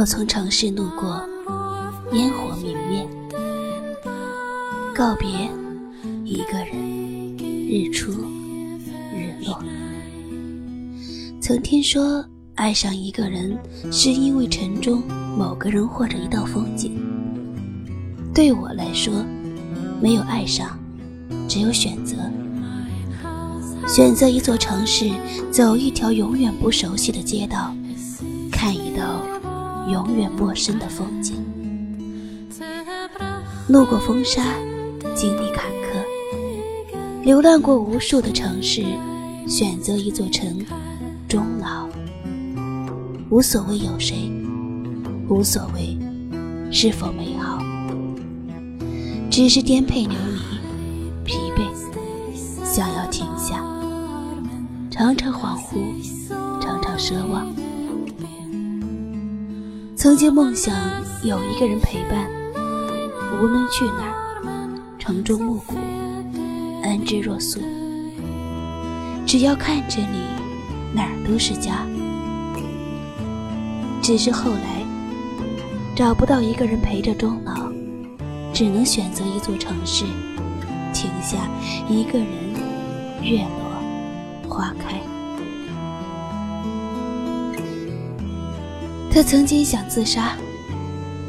我从城市路过，烟火明灭，告别一个人，日出日落。曾听说，爱上一个人是因为城中某个人或者一道风景。对我来说，没有爱上，只有选择。选择一座城市，走一条永远不熟悉的街道，看一道永远陌生的风景。路过风沙，经历坎坷，流浪过无数的城市，选择一座城，终老。无所谓有谁，无所谓是否美好，只是颠沛流离，疲惫，想要停下。常常恍惚，常常奢望。曾经梦想有一个人陪伴，无论去哪，城中暮鼓，安之若素。只要看着你，哪儿都是家。只是后来找不到一个人陪着终老，只能选择一座城市，停下一个人，月落。花开。他曾经想自杀，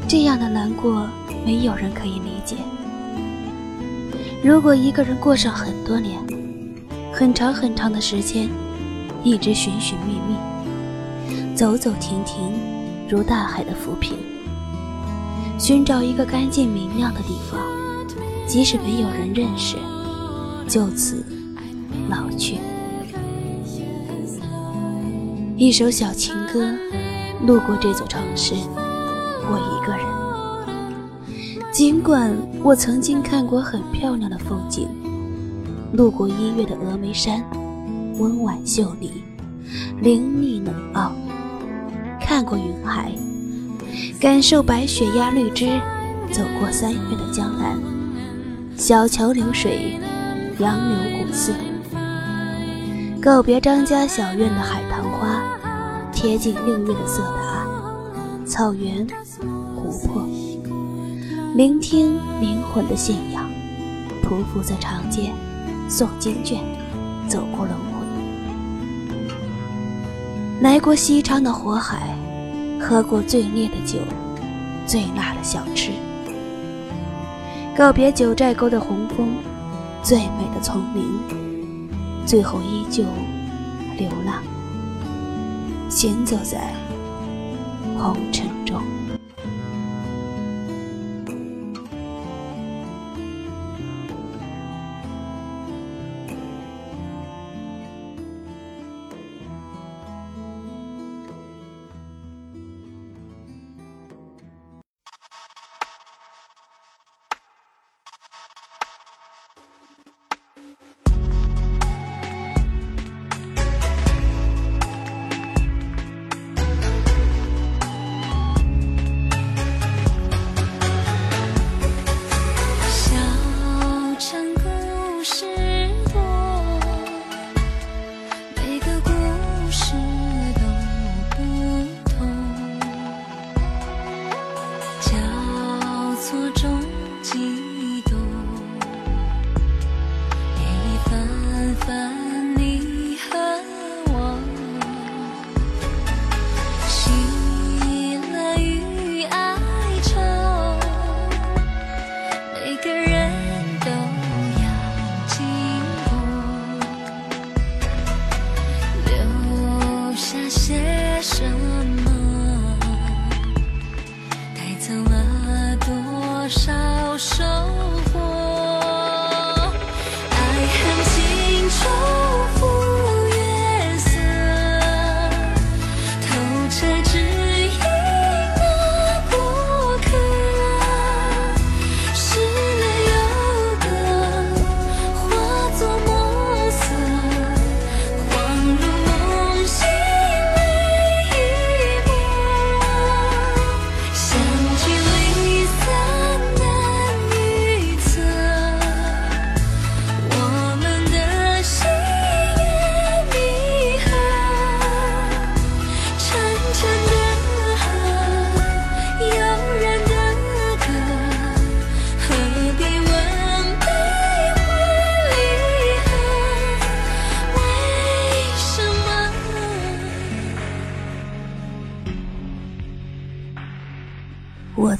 这样的难过没有人可以理解。如果一个人过上很多年，很长很长的时间，一直寻寻觅觅，走走停停，如大海的浮萍，寻找一个干净明亮的地方，即使没有人认识，就此老去。一首小情歌，路过这座城市，我一个人。尽管我曾经看过很漂亮的风景，路过一月的峨眉山，温婉秀丽，灵力冷傲；看过云海，感受白雪压绿枝；走过三月的江南，小桥流水，杨柳古寺。告别张家小院的海棠，贴近六月的色达，草原，湖泊，聆听灵魂的信仰，匍匐在长街，诵经卷，走过轮回，来过西昌的火海，喝过最烈的酒，最辣的小吃，告别九寨沟的红枫，最美的丛林。最后依旧流浪，行走在红尘中。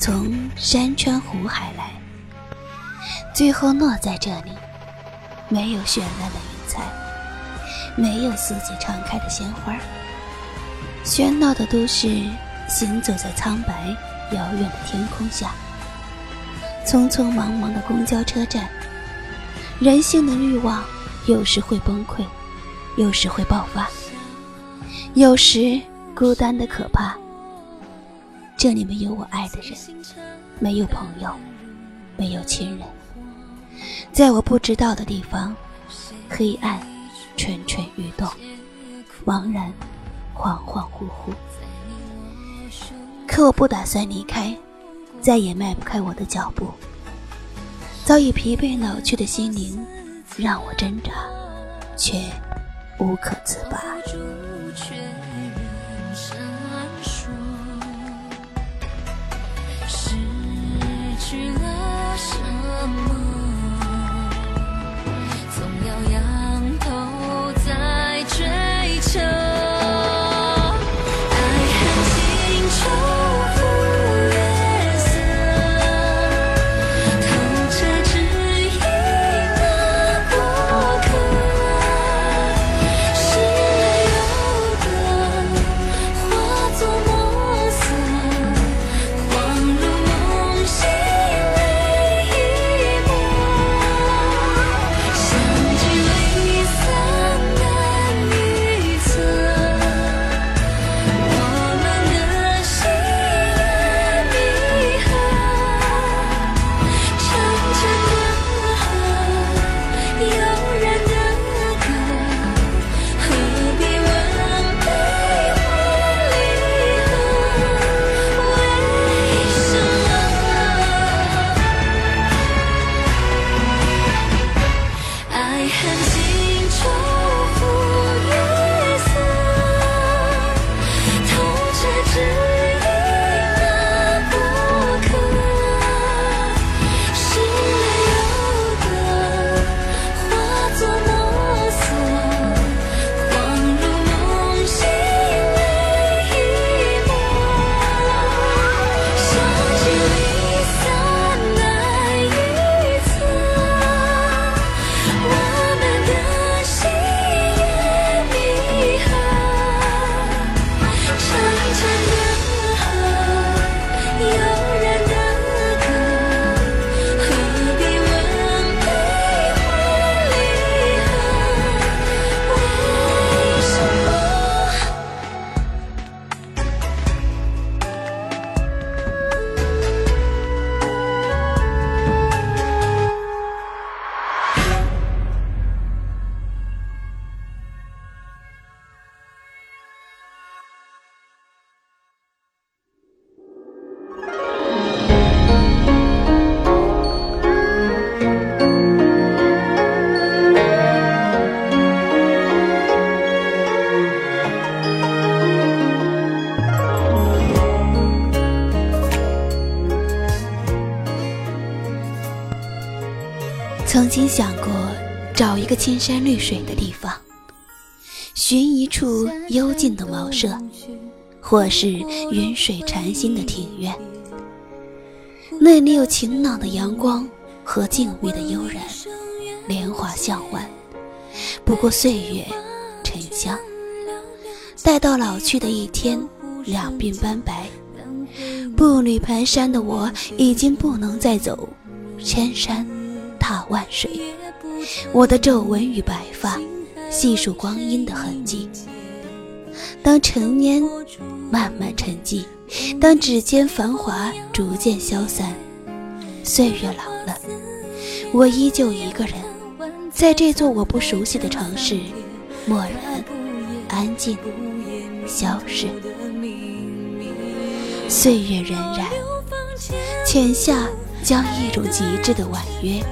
从山川湖海来，最后落在这里，没有绚烂的云彩，没有四季常开的鲜花，喧闹的都市行走在苍白遥远的天空下，匆匆忙忙的公交车站，人性的欲望有时会崩溃，有时会爆发，有时孤单的可怕。这里没有我爱的人，没有朋友，没有亲人。在我不知道的地方，黑暗蠢蠢欲动，茫然恍恍惚惚。可我不打算离开，再也迈不开我的脚步。早已疲惫老去的心灵，让我挣扎，却无可自拔。经想过找一个青山绿水的地方，寻一处幽静的茅舍，或是云水禅心的庭院。那里有晴朗的阳光和静谧的悠然，莲花向晚。不过岁月沉香，待到老去的一天，两鬓斑白，步履蹒跚的我已经不能再走千山。踏万水，我的皱纹与白发，细数光阴的痕迹。当成年慢慢沉寂，当指尖繁华逐渐消散，岁月老了，我依旧一个人，在这座我不熟悉的城市，默然、安静、消逝。岁月荏苒，浅夏将一种极致的婉约。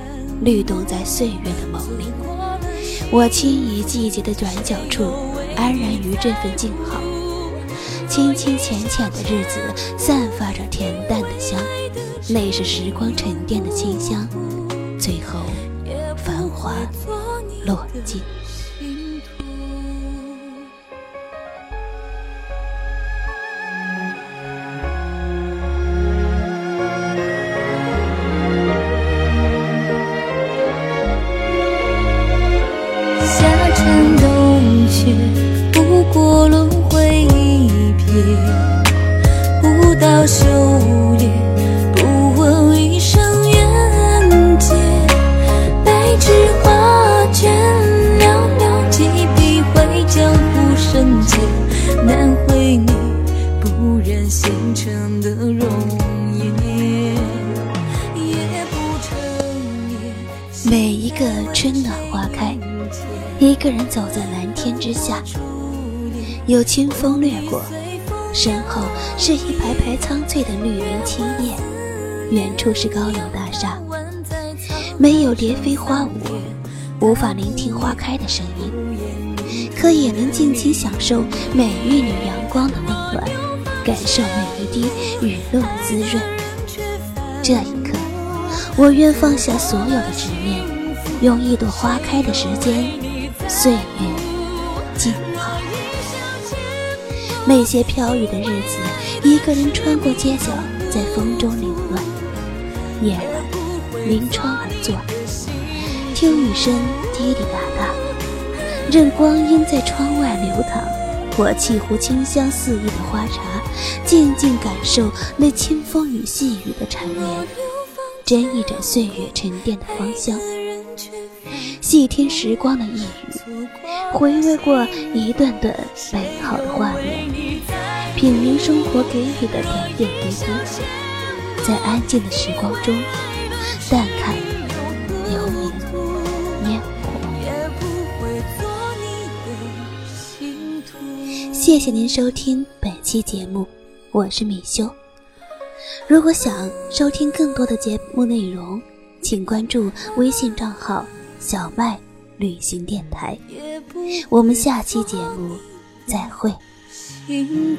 律动在岁月的眸里，我轻移季节的转角处，安然于这份静好。清清浅浅的日子，散发着恬淡的香，那是时光沉淀的清香。最后，繁华落尽。冬雪不过轮回一瞥。有清风掠过，身后是一排排苍翠的绿林青叶，远处是高楼大厦。没有蝶飞花舞，无法聆听花开的声音，可也能尽情享受每一缕阳光的温暖，感受每一滴雨露的滋润。这一刻，我愿放下所有的执念，用一朵花开的时间，岁月那些飘雨的日子，一个人穿过街角，在风中凌乱。夜晚，临窗而坐，听雨声滴滴答答，任光阴在窗外流淌。我沏壶清香四溢的花茶，静静感受那清风与细雨的缠绵，斟一盏岁月沉淀的芳香，细听时光的呓语，回味过一段段美好的画面，品茗生活给予的点点滴滴，在安静的时光中，淡看流年烟火。谢谢您收听本期节目，我是米修。如果想收听更多的节目内容，请关注微信账号“小麦旅行电台”。我们下期节目再会。心